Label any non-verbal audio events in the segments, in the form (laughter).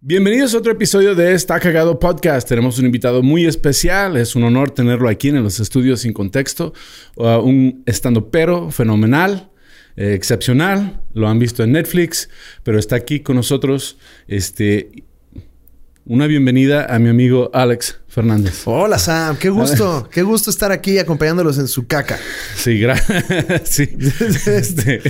Bienvenidos a otro episodio de Está Cagado Podcast. Tenemos un invitado muy especial. Es un honor tenerlo aquí en los estudios sin contexto. Uh, un estando pero fenomenal, eh, excepcional. Lo han visto en Netflix, pero está aquí con nosotros. Este, una bienvenida a mi amigo Alex Fernández. Hola Sam, qué gusto, qué gusto estar aquí acompañándolos en su caca. Sí, gracias. (laughs) sí. (laughs) Este,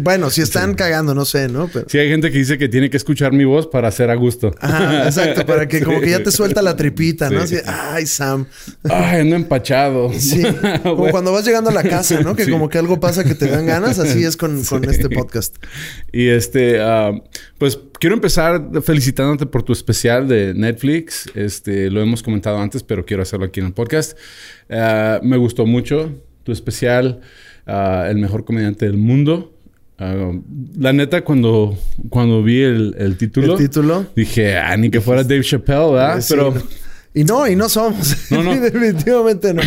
bueno, si están cagando, no sé, ¿no? Pero... Sí, hay gente que dice que tiene que escuchar mi voz para hacer a gusto. Ajá, exacto, para que (laughs) como que ya te suelta la tripita, ¿no? Así, ay, Sam. Ay, ando empachado. Sí, como cuando vas llegando a la casa, ¿no? Que como que algo pasa que te dan ganas, así es con, con este podcast. Y este, uh, pues quiero empezar felicitándote por tu especial de Netflix. Este, lo hemos comentado antes, pero quiero hacerlo aquí en el podcast. Ah, me gustó mucho tu especial, ah, El mejor comediante del mundo. Ah, la neta, cuando, cuando vi el, título, título, dije, ah, ni que fuera Dave Chappelle, ¿verdad? pero... Y no, y no somos. No, no. (laughs) Definitivamente no.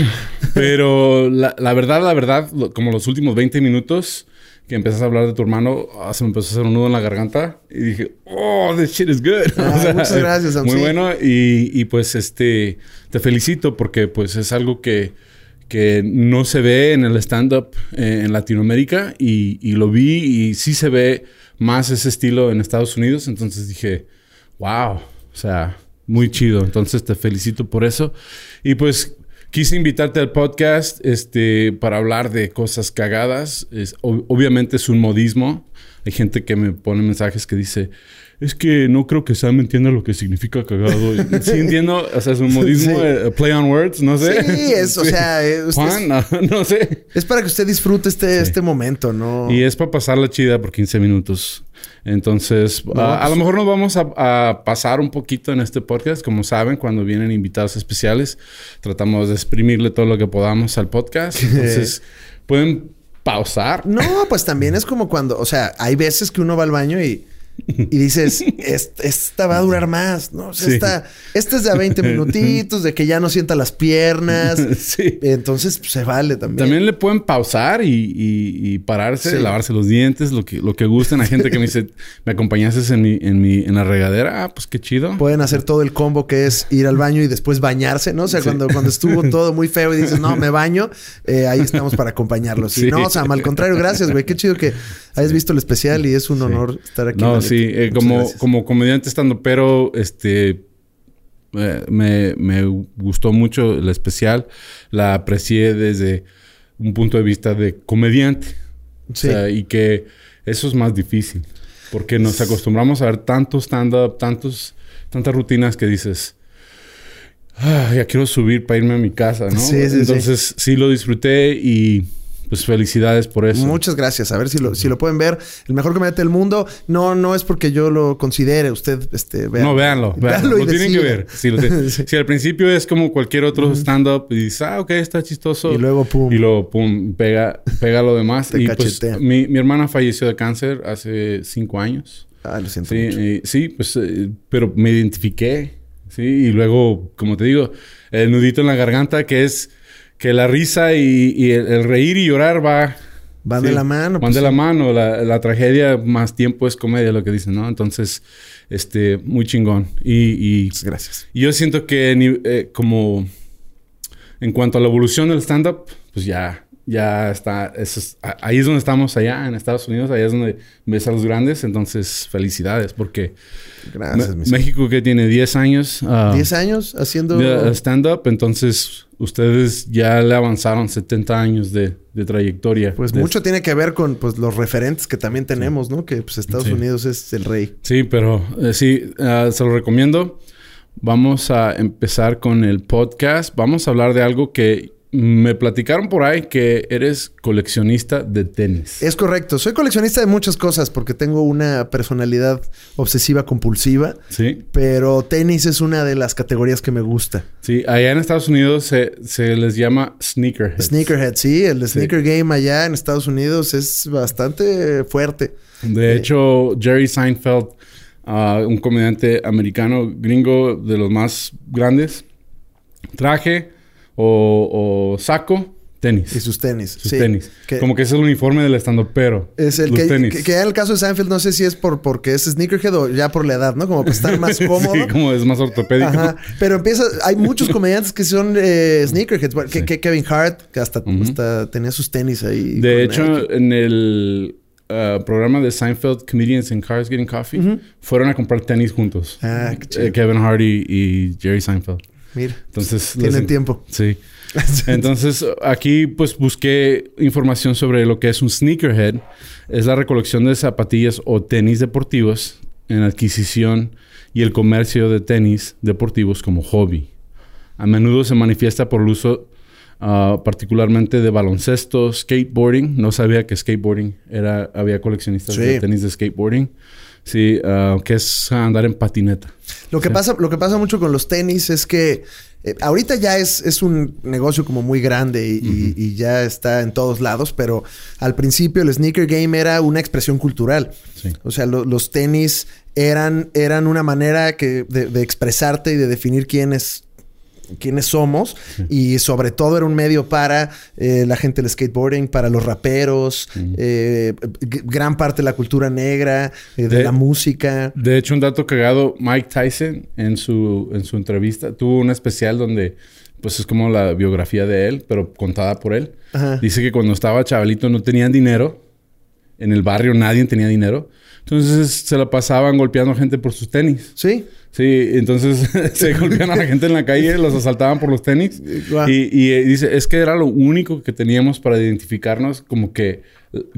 Pero la, la, verdad, la verdad, como los últimos 20 minutos, que empezas a hablar de tu hermano, ah, se me empezó a hacer un nudo en la garganta y dije, oh, this shit is good. (laughs) Ah, muchas gracias, Muy bueno y, y, pues este, te felicito porque pues es algo que, que no se ve en el stand-up eh, en Latinoamérica y, y, lo vi y sí se ve más ese estilo en Estados Unidos. Entonces dije, wow, o sea, muy chido. Entonces te felicito por eso. Y pues Quise invitarte al podcast este, para hablar de cosas cagadas. Obviamente es un modismo. Hay gente que me pone mensajes que dice, es que no creo que Sam entienda lo que significa cagado. (laughs) sí entiendo, o sea, es un modismo, eh, play on words, no sé. Sí, es, o sea... Eh, Juan, (laughs) no, sé. Es para que usted disfrute este, este momento, ¿no? Y es para pasarla chida por 15 minutos. Entonces, a, lo pues mejor nos vamos a, pasar un poquito en este podcast. Como saben, cuando vienen invitados especiales, tratamos de exprimirle todo lo que podamos al podcast. (laughs) Entonces, pueden pausar. No, pues también es como cuando, o sea, hay veces que uno va al baño y y dices, esta va a durar más, ¿no? esta, es de a 20 (laughs) minutitos, de que ya no sienta las piernas. (laughs) Sí. Entonces, pues, se vale también. También le pueden pausar y, pararse, lavarse los dientes, lo que, lo que gusten. Hay gente que me dice, me acompañases en mi, en mi, en la regadera. Ah, pues qué chido. Pueden hacer todo el combo que es ir al baño y después bañarse, ¿no? O sea, cuando, cuando estuvo (laughs) todo muy feo y dices, no, me baño, eh, ahí estamos para acompañarlos. Y no, o sea, al contrario, gracias, güey. Qué chido que hayas visto el especial y es un honor estar aquí. No, sí, eh, como, como comediante estando, pero este eh, me, me, gustó mucho el especial. La aprecié desde un punto de vista de comediante. Sí. y que eso es más difícil. Porque nos acostumbramos a ver tantos stand-up, tantos, tantas rutinas que dices, ah, ya quiero subir para irme a mi casa, ¿no? Sí, sí, Entonces sí lo disfruté y pues felicidades por eso. Muchas gracias. A ver si lo, si lo pueden ver. El mejor comediante del mundo. No, no es porque yo lo considere. Usted, este, No, véanlo. véanlo, lo tienen que ver. (laughs) Si, al principio es como cualquier otro stand-up y dices, ah, ok, está chistoso. Y luego, pum. Y luego, pum, pega, pega lo demás. y pues, mi, mi hermana falleció de cáncer hace cinco años. Ah, lo siento sí, mucho. sí, pues, eh, pero me identifiqué. Sí, y luego, como te digo, el nudito en la garganta que es que la risa y, el, reír y llorar va... Van de la mano. Van pues de la mano. La, tragedia más tiempo es comedia, lo que dicen, ¿no? Entonces, este, muy chingón. Y, gracias. Y yo siento que eh, como en cuanto a la evolución del stand-up, pues ya, ya está. ahí es donde estamos allá en Estados Unidos. Allá es donde ves a los grandes. Entonces, felicidades porque Gracias, México que tiene 10 años. Uh, ah, 10 años haciendo stand-up. Entonces, ustedes ya le avanzaron 70 años de, trayectoria. Pues mucho tiene que ver con pues, los referentes que también tenemos, ¿no? Que pues, Estados Unidos es el rey. Sí, pero eh, sí, ah, se lo recomiendo. Vamos a empezar con el podcast. Vamos a hablar de algo que me platicaron por ahí que eres coleccionista de tenis. Es correcto. Soy coleccionista de muchas cosas porque tengo una personalidad obsesiva compulsiva. Sí. Pero tenis es una de las categorías que me gusta. Sí, allá en Estados Unidos se, se les llama sneakerhead. Sneakerhead, sí. El sneaker game allá en Estados Unidos es bastante fuerte. De Eh, hecho, Jerry Seinfeld, ah, un comediante americano gringo de los más grandes, traje o, o saco, tenis. Y sus tenis. Sus sí. tenis. Que- Como que es el uniforme del estando pero. Es el los que, tenis. que, que en el caso de Seinfeld, no sé si es por porque es sneakerhead o ya por la edad, ¿no? Como para estar más (laughs) cómodo. sí, como es más ortopédico. Ajá. Pero empieza, hay muchos (laughs) comediantes que son eh, sneakerheads. Que, Sí. Kevin Hart, que hasta, hasta tenía sus tenis ahí. De hecho, en el ah, programa de Seinfeld, Comedians in Cars Getting Coffee, fueron a comprar tenis juntos. Ah, qué chido. Eh, Kevin Hart y, y Jerry Seinfeld. Mira, Entonces, tienen tiempo. Sí. (laughs) Entonces, aquí pues busqué información sobre lo que es un sneakerhead. Es la recolección de zapatillas o tenis deportivos en adquisición y el comercio de tenis deportivos como hobby. A menudo se manifiesta por el uso ah, particularmente de baloncesto, skateboarding. No sabía que skateboarding era... Había coleccionistas Sí. de tenis de skateboarding. Sí, ah, que es andar en patineta. Lo que, Sí. pasa, lo que pasa mucho con los tenis es que eh, ahorita ya es, es un negocio como muy grande y, y- y ya está en todos lados, pero al principio el sneaker game era una expresión cultural. Sí. O sea, lo- los tenis eran, eran una manera que, de, de expresarte y de definir quiénes, quiénes somos. Y sobre todo era un medio para eh, la gente del skateboarding, para los raperos, eh, gran parte de la cultura negra, eh, de, De- la música. De hecho, un dato cagado, Mike Tyson en su, en su entrevista tuvo un especial donde pues es como la biografía de él, pero contada por él. Ajá. Dice que cuando estaba chavalito no tenían dinero. En el barrio nadie tenía dinero. Entonces se la pasaban golpeando gente por sus tenis. Sí. Sí, entonces (laughs) se golpeaban a la gente en la calle, los asaltaban por los tenis. Y, y, eh, dice, es que era lo único que teníamos para identificarnos como que,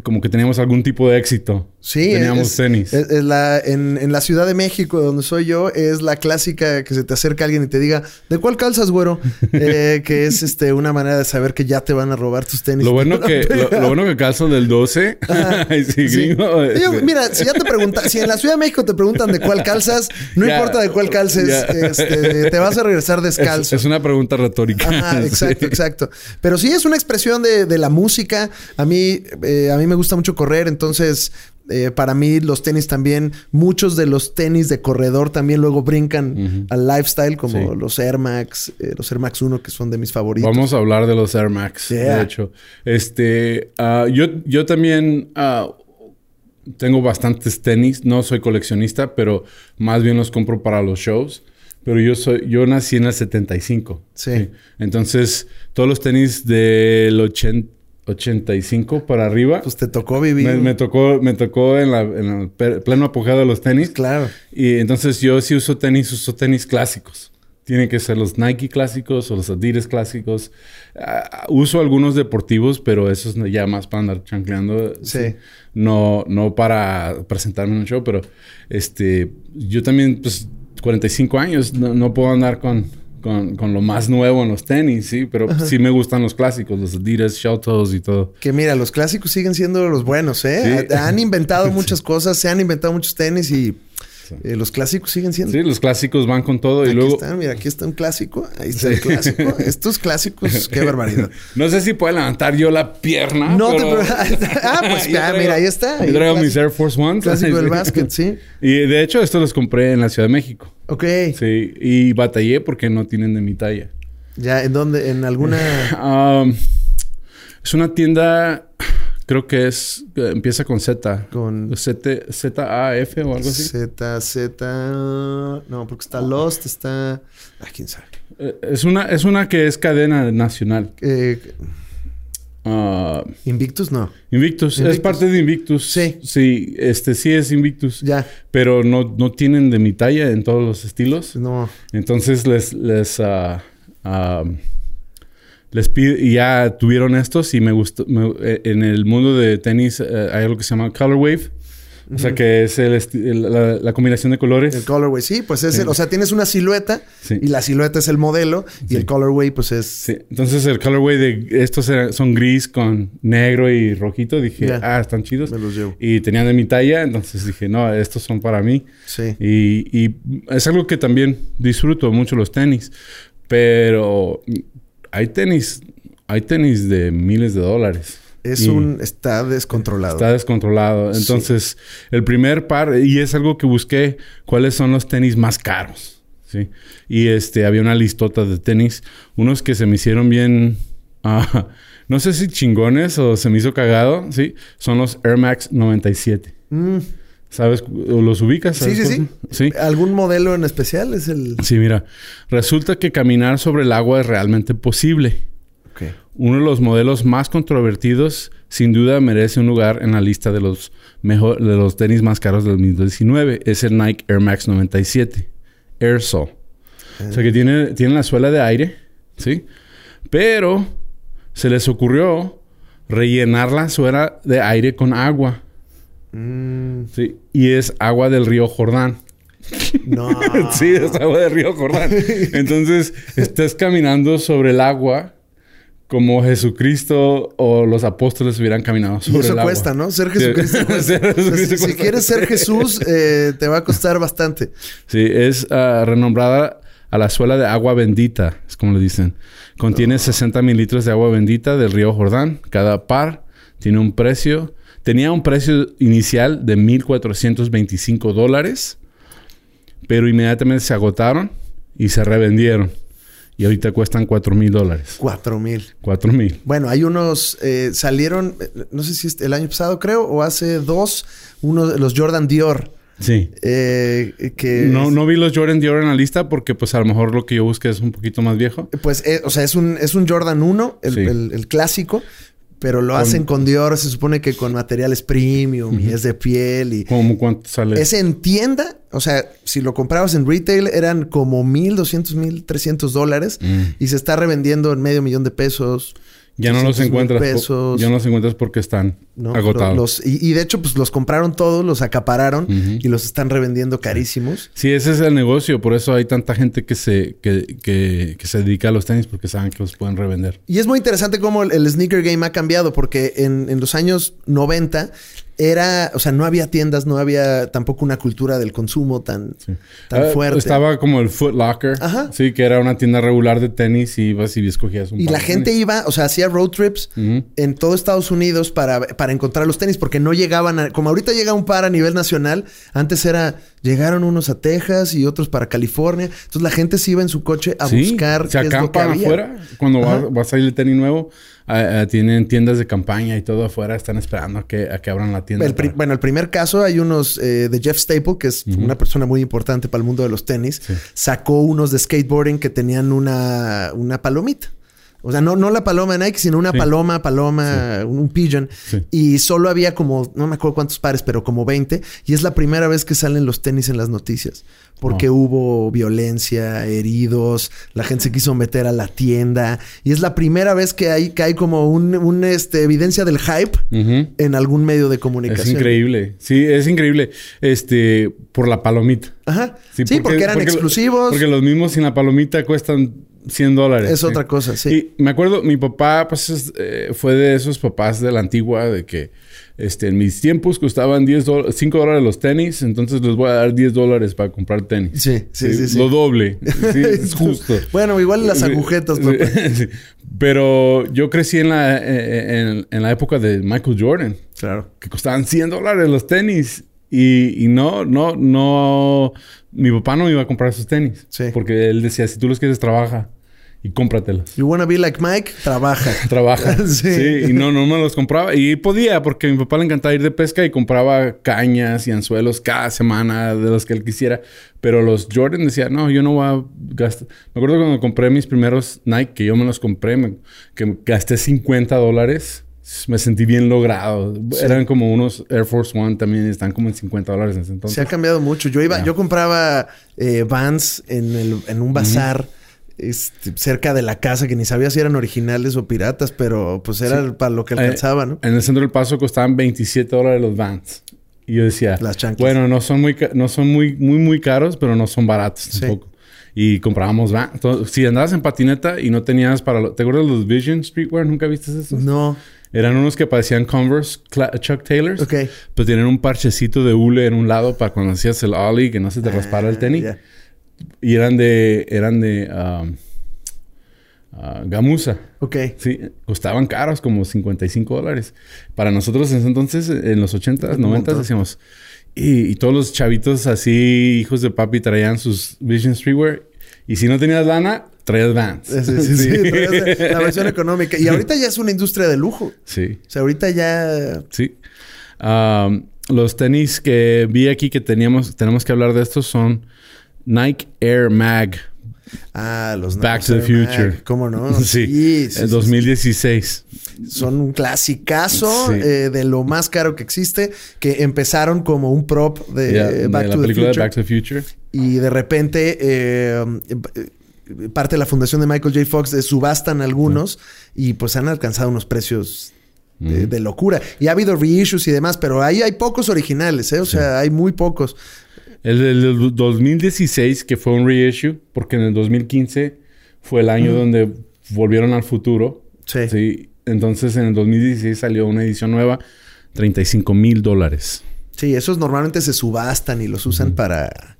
como que teníamos algún tipo de éxito. Sí, Teníamos es- tenis. es- es la, en, en la Ciudad de México, donde soy yo, es la clásica que se te acerca alguien y te diga, ¿de cuál calzas, güero? (laughs) Eh, que es este una manera de saber que ya te van a robar tus tenis. Lo bueno (laughs) que, lo, lo bueno que calzo del 12. (laughs) sí, Sí. Yo, este, mira, si ya te preguntan, si en la Ciudad de México te preguntan de cuál calzas, no importa de cuál calces, este, te vas a regresar es, descalzo. es una pregunta retórica. Ajá, Sí. exacto, exacto. Pero sí es una expresión de, de la música. A mí, eh, a mí me gusta mucho correr, entonces eh, para mí los tenis también, muchos de los tenis de corredor también luego brincan al lifestyle, como Sí. los Air Max, eh, los Air Max 1, que son de mis favoritos. Vamos a hablar de los Air Max, Yeah. de hecho. Este, ah, yo, yo también ah, tengo bastantes tenis. No soy coleccionista, pero más bien los compro para los shows. Pero yo soy, yo nací en el 75. Sí. Entonces, todos los tenis del 80 85 para arriba. Pues te tocó vivir. me, me tocó, me tocó en, la, en el pleno apogeo de los tenis. Claro. Y entonces yo si uso tenis, uso tenis clásicos. Tienen que ser los Nike clásicos o los Adidas clásicos. Ah, uso algunos deportivos, pero esos ya más para andar chancleando. Sí. No, no para presentarme en un show, pero este, yo también, pues, 45 años, no, no puedo andar con, con, con lo más nuevo en los tenis, sí, pero sí me gustan los clásicos, los Adidas, Shell Toes y todo. Que mira, los clásicos siguen siendo los buenos, ¿eh? Sí. Han inventado (laughs) muchas cosas, se han inventado muchos tenis y eh, los clásicos siguen siendo. Sí, los clásicos van con todo y Aquí luego... está, mira, aquí está un clásico. Ahí está el clásico. Estos clásicos, (laughs) qué barbaridad. (laughs) No sé si puedo levantar yo la pierna. No te pero- pre- Ah, pues Yo ya, traigo- mira, ahí está. Yo traigo mis Air Force One. Clásico del básquet, sí. Y de hecho, estos los compré en la Ciudad de México. Ok. Sí. Y batallé porque no tienen de mi talla. Ya, ¿en dónde? ¿En alguna...? (laughs) Um, es una tienda, creo que es, empieza con Z. Con Z, Z-A-F o algo así. Z, Z... No, porque está Lost, está... Ah, quién sabe. Eh, Es una, es una que es cadena nacional. Eh, Ah, Invictus, no. Invictus. Invictus. Es parte de Invictus. Sí. Sí, este sí es Invictus. Ya. Pero no, no tienen de mi talla en todos los estilos. No. Entonces les, les, ah, les pido, y ya tuvieron estos y me gustó. me- eh, en el mundo de tenis eh, hay algo que se llama Color Wave. O sea, que es el, la, combinación de colores. El colorway, sí, pues es el, o sea, tienes una silueta y la silueta es el modelo y el colorway pues es... Sí, entonces el colorway de estos son gris con negro y rojito. Dije, ah, están chidos. Me los llevo. Y tenían de mi talla, entonces dije, no, estos son para mí. Sí. Y, y es algo que también disfruto mucho los tenis, pero hay tenis, hay tenis de miles de dólares. Es un... Está descontrolado. Está descontrolado. Entonces, el primer par... Y es algo que busqué. ¿Cuáles son los tenis más caros? ¿Sí? Y este... Había una listota de tenis. Unos que se me hicieron bien... (laughs) Ah, no sé si chingones o se me hizo cagado. ¿Sí? Son los Air Max 97. Mm. ¿Sabes? ¿Los ubicas? Sí, sí, sí, sí. ¿Algún modelo en especial? Es el... Sí, mira. Resulta que caminar sobre el agua es realmente posible. Uno de los modelos más controvertidos, sin duda, merece un lugar en la lista de los, mejor, de los tenis más caros del 2019. Es el Nike Air Max 97 Air Sol. O sea que tiene, tiene la suela de aire, ¿sí? Pero se les ocurrió rellenar la suela de aire con agua. Mm. Sí, y es agua del río Jordán. No. (laughs) sí, es agua del río Jordán. (laughs) Entonces, estás caminando sobre el agua como Jesucristo o los apóstoles hubieran caminado sobre y eso cuesta, ¿no? Ser Jesucristo. (laughs) si, quieres ser Jesús, eh, te va a costar bastante. Sí, es ah, renombrada a la suela de agua bendita, es como le dicen. Contiene 60 mililitros de agua bendita del río Jordán. Cada par tiene un precio. Tenía un precio inicial de 1.425 dólares, pero inmediatamente se agotaron y se revendieron. Y ahorita cuestan 4 mil dólares. 4 mil. 4 mil. Bueno, hay unos, eh, salieron, eh, no sé si es el año pasado creo, o hace dos, uno de los Jordan Dior. Sí. Eh, que no, no vi los Jordan Dior en la lista porque pues a lo mejor lo que yo busqué es un poquito más viejo. Pues, o sea, es un, es un Jordan 1, el, el clásico. Pero lo hacen con Dior, se supone que con materiales premium y es de piel y... ¿Cómo cuánto sale? Es en tienda, o sea, si lo comprabas en retail eran como 1.200, 1.300 dólares mm. y se está revendiendo en medio millón de pesos. Ya no los encuentras. ya no los encuentras porque están agotados. y, de hecho, pues los compraron todos, los acapararon y los están revendiendo carísimos. Sí, ese es el negocio. Por eso hay tanta gente que se, que, que, que se dedica a los tenis porque saben que los pueden revender. Y es muy interesante cómo el, sneaker game ha cambiado porque en, en los años 90 era, o sea, no había tiendas, no había tampoco una cultura del consumo tan, tan ah, fuerte. Estaba como el Foot Locker, Ajá. sí, que era una tienda regular de tenis y ibas y escogías un Y la gente iba, o sea, hacía road trips en todo Estados Unidos para, para encontrar los tenis, porque no llegaban a, como ahorita llega un par a nivel nacional, antes era, llegaron unos a Texas y otros para California, entonces la gente se iba en su coche a buscar. Se acampan afuera cuando va, a salir el tenis nuevo tienen tiendas de campaña y todo afuera, están esperando a que, a que abran la tienda. Bueno, el primer caso hay unos eh, de Jeff Staple, que es una persona muy importante para el mundo de los tenis, sacó unos de skateboarding que tenían una, una palomita. O sea, no, no la paloma de Nike, sino una paloma, paloma, un pigeon. Y solo había como, no me acuerdo cuántos pares, pero como 20. Y es la primera vez que salen los tenis en las noticias. Porque hubo violencia, heridos, la gente se quiso meter a la tienda. Y es la primera vez que hay, que hay como un, este, evidencia del hype en algún medio de comunicación. Es increíble. Sí, es increíble. Este, por la palomita. Ajá. Sí, porque, eran exclusivos. Porque los mismos sin la palomita cuestan 100 dólares. Es otra cosa, sí. Y me acuerdo, mi papá, pues, eh, fue de esos papás de la antigua, de que este, en mis tiempos costaban 10 5 dólares los tenis, entonces les voy a dar 10 dólares para comprar tenis. Sí, sí, sí. Lo doble. Sí, (laughs) es justo. bueno, igual las agujetas, papá. (laughs) Pero yo crecí en la, eh, en, la época de Michael Jordan. Claro. Que costaban 100 dólares los tenis. Y, y no, no, no. Mi papá no iba a comprar esos tenis. Sí. Porque él decía, si tú los quieres, trabaja y cómpratelas. You wanna be like Mike, trabaja. (laughs) trabaja. (laughs) sí. Y no, no me los compraba. Y podía, porque a mi papá le encantaba ir de pesca y compraba cañas y anzuelos cada semana de los que él quisiera. Pero los Jordan decía, no, yo no voy a gastar. Me acuerdo cuando compré mis primeros Nike, que yo me los compré, que gasté 50 dólares. Me sentí bien logrado. Eran como unos Air Force One también, están como en 50 dólares en ese entonces. Se ha cambiado mucho. Yo iba, yo compraba eh, Vans en, el, en un bazar este, cerca de la casa que ni sabía si eran originales o piratas, pero pues era para lo que eh, alcanzaba, ¿no? En el centro del paso costaban 27 dólares los Vans. Y yo decía, Las bueno, no son muy, no son muy, muy, muy caros, pero no son baratos Sí. tampoco. Y comprábamos Vans. Entonces, Si andabas en patineta y no tenías para... lo- ¿Te acuerdas de los Vision Streetwear? ¿Nunca viste esos? No. Eran unos que parecían Converse Chuck Taylors. Ok. Pero tienen un parchecito de hule en un lado para cuando hacías el ollie que no se te raspara el Ah, tenis. Y eran de... Eran de... um, ah, gamuza. Ok. Sí, costaban caros, como 55 dólares. Para nosotros en ese entonces, en los 80s, Un 90s, montón. decíamos... Y, y todos los chavitos así, hijos de papi, traían sus Vision Streetwear. Y si no tenías lana, traías Vans. Sí, (laughs) sí, sí. traías La versión económica. Y ahorita ya es una industria de lujo. Sí. O sea, ahorita ya... Sí. Um, los tenis que vi aquí que teníamos, tenemos que hablar de estos son Nike Air Mag. Ah, los Back Nike to the Future. Mag. ¿Cómo no? (laughs) sí. sí, sí, en sí. 2016. 2016. Son un clasicazo Sí. eh, de lo más caro que existe. Que empezaron como un prop de, eh, Back la to the película Future. de Back to the Future. Y de repente, eh, parte de la fundación de Michael J. Fox eh, subastan algunos y pues han alcanzado unos precios de, locura. Y ha habido reissues y demás, pero ahí hay pocos originales, ¿eh? O sea, hay muy pocos. El del 2016, que fue un reissue, porque en el 2015 fue el año donde volvieron al futuro. Sí. Sí. Entonces en el 2016 salió una edición nueva, 35 mil dólares. Sí, esos normalmente se subastan y los usan para...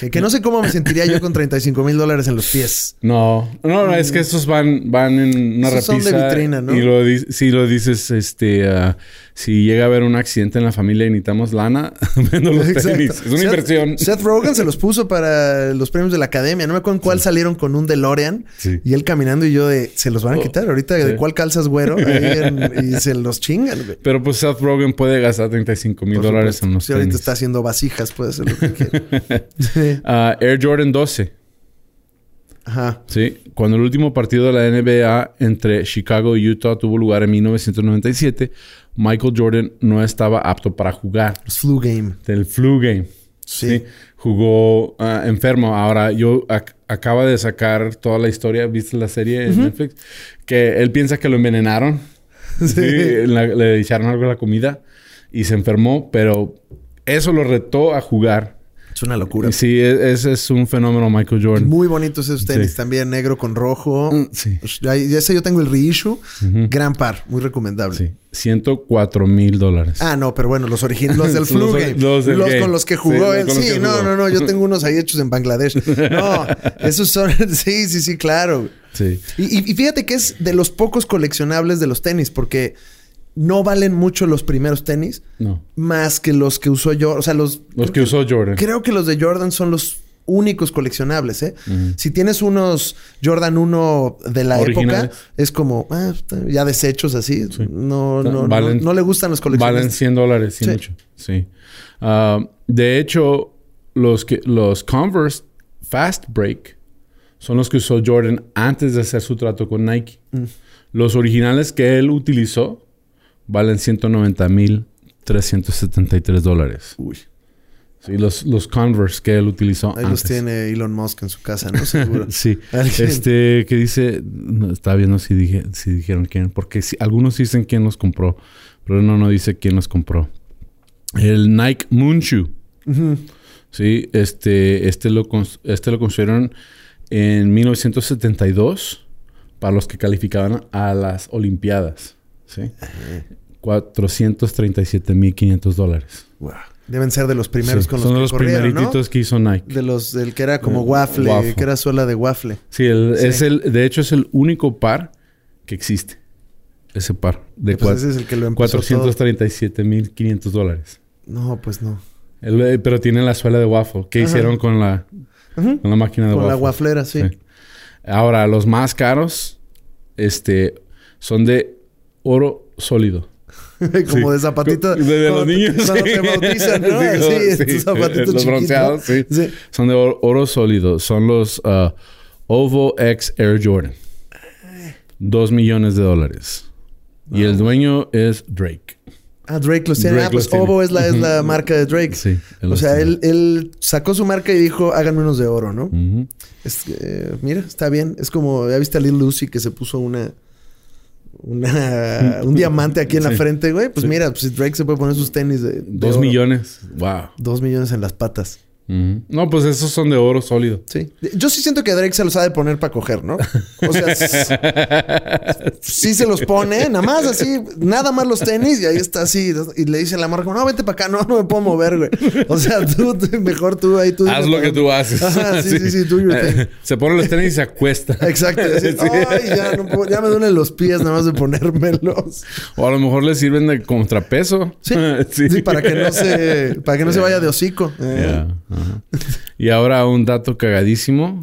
que, que no sé cómo me sentiría yo con 35 mil dólares en los pies. No, no, no, es que estos van, van en una Esos son de repisa. vitrina, ¿no? Y lo si lo dices, este, ah, si llega a haber un accidente en la familia y necesitamos lana, (laughs) vendo los Exacto. tenis. Es una Seth- inversión. Seth Rogen se los puso para los premios de la academia. No me acuerdo en cuál salieron con un DeLorean. Y él caminando y yo de... Se los van a Oh, quitar. Ahorita, ¿de cuál calzas güero? En- (laughs) y se los chingan, güey. Pero pues Seth Rogen puede gastar 35 mil dólares en los Si ahorita tenis. está haciendo vasijas, puede hacer lo que quiera. (laughs) Sí. (laughs) Ah, Air Jordan 12. Ajá. Sí, cuando el último partido de la NBA entre Chicago y Utah tuvo lugar en 1997, Michael Jordan no estaba apto para jugar Los flu game. del flu game. Sí. Sí, jugó ah, enfermo. Ahora yo ac- acaba de sacar toda la historia, ¿viste la serie en Netflix? Que él piensa que lo envenenaron. (laughs) Sí, la- le echaron algo a la comida y se enfermó, pero eso lo retó a jugar. Es una locura. Sí, e- ese es un fenómeno Michael Jordan. Muy bonitos esos tenis Sí. también, negro con rojo. Mm, Sí. Pues, ese yo tengo el reissue. Gran par, muy recomendable. Sí, 104 mil dólares. Ah, no, pero bueno, los originales, (laughs) los del Los flu game. los del game. con los que jugó Sí, él. los Sí, no, jugó. no, no. Yo tengo unos ahí hechos en Bangladesh. (laughs) No, esos son. (laughs) Sí, sí, sí, claro. Sí. Y fíjate que es de los pocos coleccionables de los tenis, porque no valen mucho los primeros tenis, No. más que los que usó yo. O sea, los. Los que usó Jordan. Creo que los de Jordan son los únicos coleccionables, ¿eh? Si tienes unos Jordan 1 de la Originales. época, es como ah, ya desechos así. No, no, no, Valen- no le gustan los Valen coleccionables. 100 dólares, sí, Sí. mucho. Sí. Ah, de hecho, los, que, los Converse Fast Break son los que usó Jordan antes de hacer su trato con Nike. Mm. Los originales que él utilizó valen 190 mil 373 dólares. Uy, Sí, los, los Converse que él utilizó ahí antes. los tiene Elon Musk en su casa, ¿no? Seguro. (laughs) Sí. (laughs) Alguien- Este, que dice, no, está viendo si, dije, si dijeron quién, porque si, algunos dicen quién los compró, pero no, no dice quién los compró. El Nike Moonshoe, Ujú. sí, este, este lo, este lo construyeron en 1972 para los que calificaban a las Olimpiadas, sí. 437.500 dólares. Wow. Deben ser de los primeros Sí, con los Son que los primerititos que hizo Nike. De los del que era como waffle, waffle. que era suela de waffle. Sí, el- Sí. es el, de hecho es el único par que existe. Ese par de Pues cua- ese es el que lo empezó todo. 437.500 dólares. No, pues no. El- eh, pero tiene la suela de waffle. ¿Qué Ajá. hicieron con la, con la máquina de Con la waffle? waflera, sí. Sí. Ahora, los más caros este, son de oro sólido. (laughs) como Sí. de zapatito. De, de los niños. Cuando sí. te bautizan, (laughs) ¿no? Sí, zapatitos Los bronceados, sí. Son de oro, oro sólido. Son los ah, Ovo X Air Jordan. Dos millones de dólares. Y el dueño es Drake. Ah, Drake los tiene. Drake ah, pues. Ovo es la, es la marca de Drake. Sí. O sea, él, él sacó su marca y dijo, háganme unos de oro, ¿no? Es, eh, mira, está bien. Es como, ¿ya viste a Lil Lucy que se puso una una, (laughs) un diamante aquí en la frente, güey, pues mira, pues Drake se puede poner sus tenis de... Dos millones. Wow. Dos millones en las patas. No, pues esos son de oro sólido. Sí. Yo sí siento que Drake se los ha de poner para coger, ¿no? O sea, sí se los pone, nada más así, nada más los tenis y ahí está así. Y le dice a la marca, no, vente para acá, no, no me puedo mover, güey. O sea, (laughs) tú, mejor tú ahí tú. Haz lo que tú haces. Ajá, sí, sí, sí, tú Se pone los tenis y se acuesta. Exacto. (laughs) Ay, ya, no puedo, ya me duelen los pies nada más de ponérmelos. O a lo mejor le sirven de contrapeso. Sí, (laughs) sí. para que no se, para que no se vaya de hocico. Eh. Y ahora un dato cagadísimo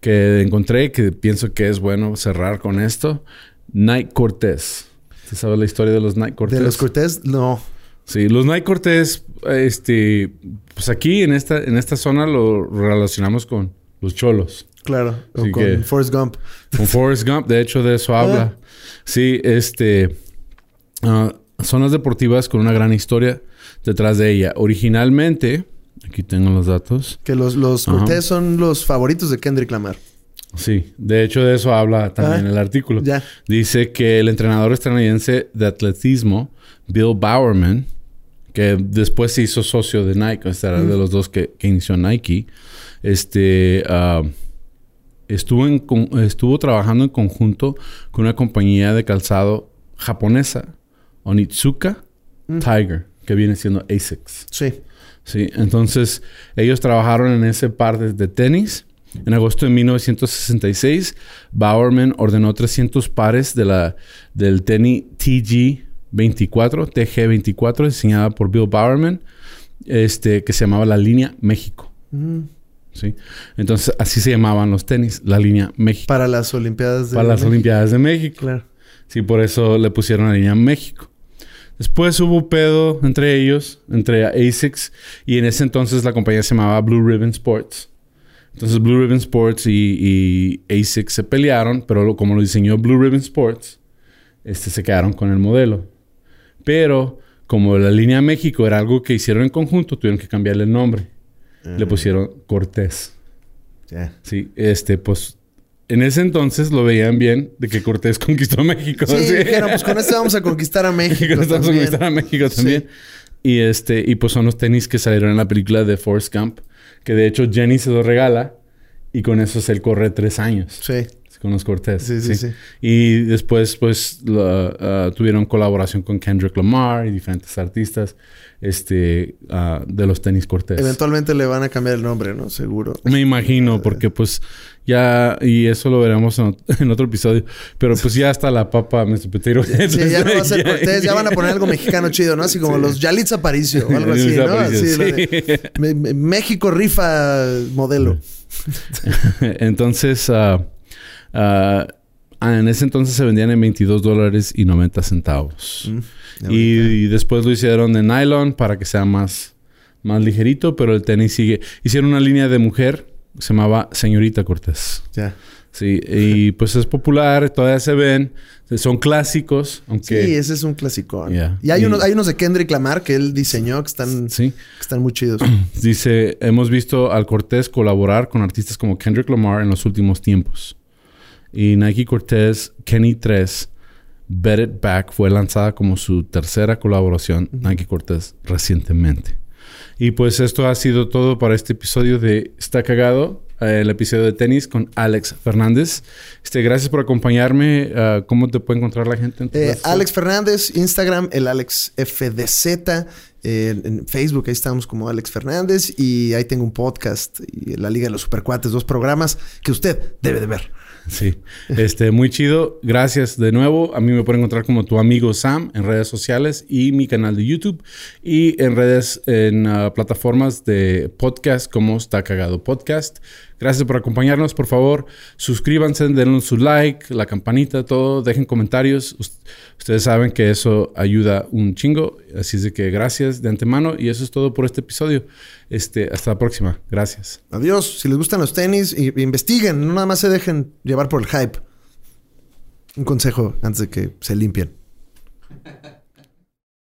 que encontré que pienso que es bueno cerrar con esto. Night Cortés. ¿Te sabes la historia de los Night Cortés? De los Cortés, no. Sí, los Night Cortés, este, pues aquí en esta, en esta zona lo relacionamos con los cholos. Claro, con Forrest Gump. Con Forrest Gump, de hecho de eso habla. Ah. Sí, este, ah, zonas deportivas con una gran historia detrás de ella. Originalmente, Aquí tengo los datos. Que los, los son los favoritos de Kendrick Lamar. Sí, de hecho de eso habla también ah, el artículo. Ya. Dice que el entrenador estadounidense de atletismo, Bill Bowerman, que después se hizo socio de Nike, este era de los dos que, inició Nike, este, ah, estuvo, en, estuvo trabajando en conjunto con una compañía de calzado japonesa, Onitsuka Tiger, que viene siendo ASICS. Sí. Sí, entonces ellos trabajaron en ese par de, tenis. En agosto de 1966, Bowerman ordenó 300 pares de la, del tenis TG24, TG24, diseñada por Bill Bowerman, este, que se llamaba la línea México. ¿Sí? Entonces, así se llamaban los tenis, la línea México. Para las Olimpiadas de Para las Olimpiadas de México. Claro. Sí, por eso le pusieron la línea México. Después hubo pedo entre ellos, entre ASICS, y en ese entonces la compañía se llamaba Blue Ribbon Sports. Entonces Blue Ribbon Sports y, ASICS se pelearon, pero como lo diseñó Blue Ribbon Sports, este, se quedaron con el modelo. Pero como la línea México era algo que hicieron en conjunto, tuvieron que cambiarle el nombre. Le pusieron Cortés. Sí, este, pues en ese entonces lo veían bien de que Cortés (laughs) conquistó México. Sí, dijeron, pues con este vamos a conquistar a (laughs) México. vamos a conquistar a México también. Y este, y pues son los tenis que salieron en la película de Forrest Gump. Que de hecho Jenny se lo regala y con eso se él corre tres años. Sí. Con los Cortés. Sí, sí, sí. Y después, pues, ah, tuvieron colaboración con Kendrick Lamar y diferentes artistas este, uh, de los tenis Cortés. Eventualmente le van a cambiar el nombre, ¿no? Seguro. Me imagino, porque pues ya, y eso lo veremos en, otro episodio. Pero pues ya está la papa Mr. Petero. Sí, ya no va a ser (laughs) Cortés, ya van a poner algo mexicano chido, ¿no? Así como los Yalitza Aparicio o algo (laughs) así, ¿no? Así, México rifa modelo. (laughs) entonces, uh, en ese entonces se vendían en 22 dólares y 90 centavos. Mm, y, después lo hicieron de nylon para que sea más, más ligerito, pero el tenis sigue. Hicieron una línea de mujer se llamaba Señorita Cortés. Ya. Sí, y (laughs) pues es popular, todavía se ven, son clásicos, aunque... Sí, ese es un clásico. Y hay, Unos, hay unos de Kendrick Lamar que él diseñó que están, sí. que están muy chidos. (clears throat) Dice, hemos visto al Cortés colaborar con artistas como Kendrick Lamar en los últimos tiempos. Y Nike Cortés Kenny 3, Bet It Back, fue lanzada como su tercera colaboración Nike Cortés recientemente. Y pues esto ha sido todo para este episodio de Está Cagado, eh, el episodio de tenis con Alex Fernández. Este, gracias por acompañarme. Ah, ¿Cómo te puede encontrar la gente? Eh, Alex Fernández, Instagram, el Alex FDZ. Eh, en Facebook, ahí estamos como Alex Fernández. Y ahí tengo un podcast y La Liga de los Supercuates, dos programas que usted debe de ver. Sí, este, muy chido. Gracias de nuevo. A mí me pueden encontrar como tu amigo Sam en redes sociales y mi canal de YouTube y en redes, en ah, plataformas de podcast como Está Cagado Podcast. Gracias por acompañarnos. Por favor, suscríbanse, denle su like, la campanita, todo. Dejen comentarios. Ustedes saben que eso ayuda un chingo. Así es de que gracias de antemano. Y eso es todo por este episodio. Este, hasta la próxima. Gracias. Adiós. Si les gustan los tenis, investiguen. No nada más se dejen llevar por el hype. Un consejo antes de que se limpien.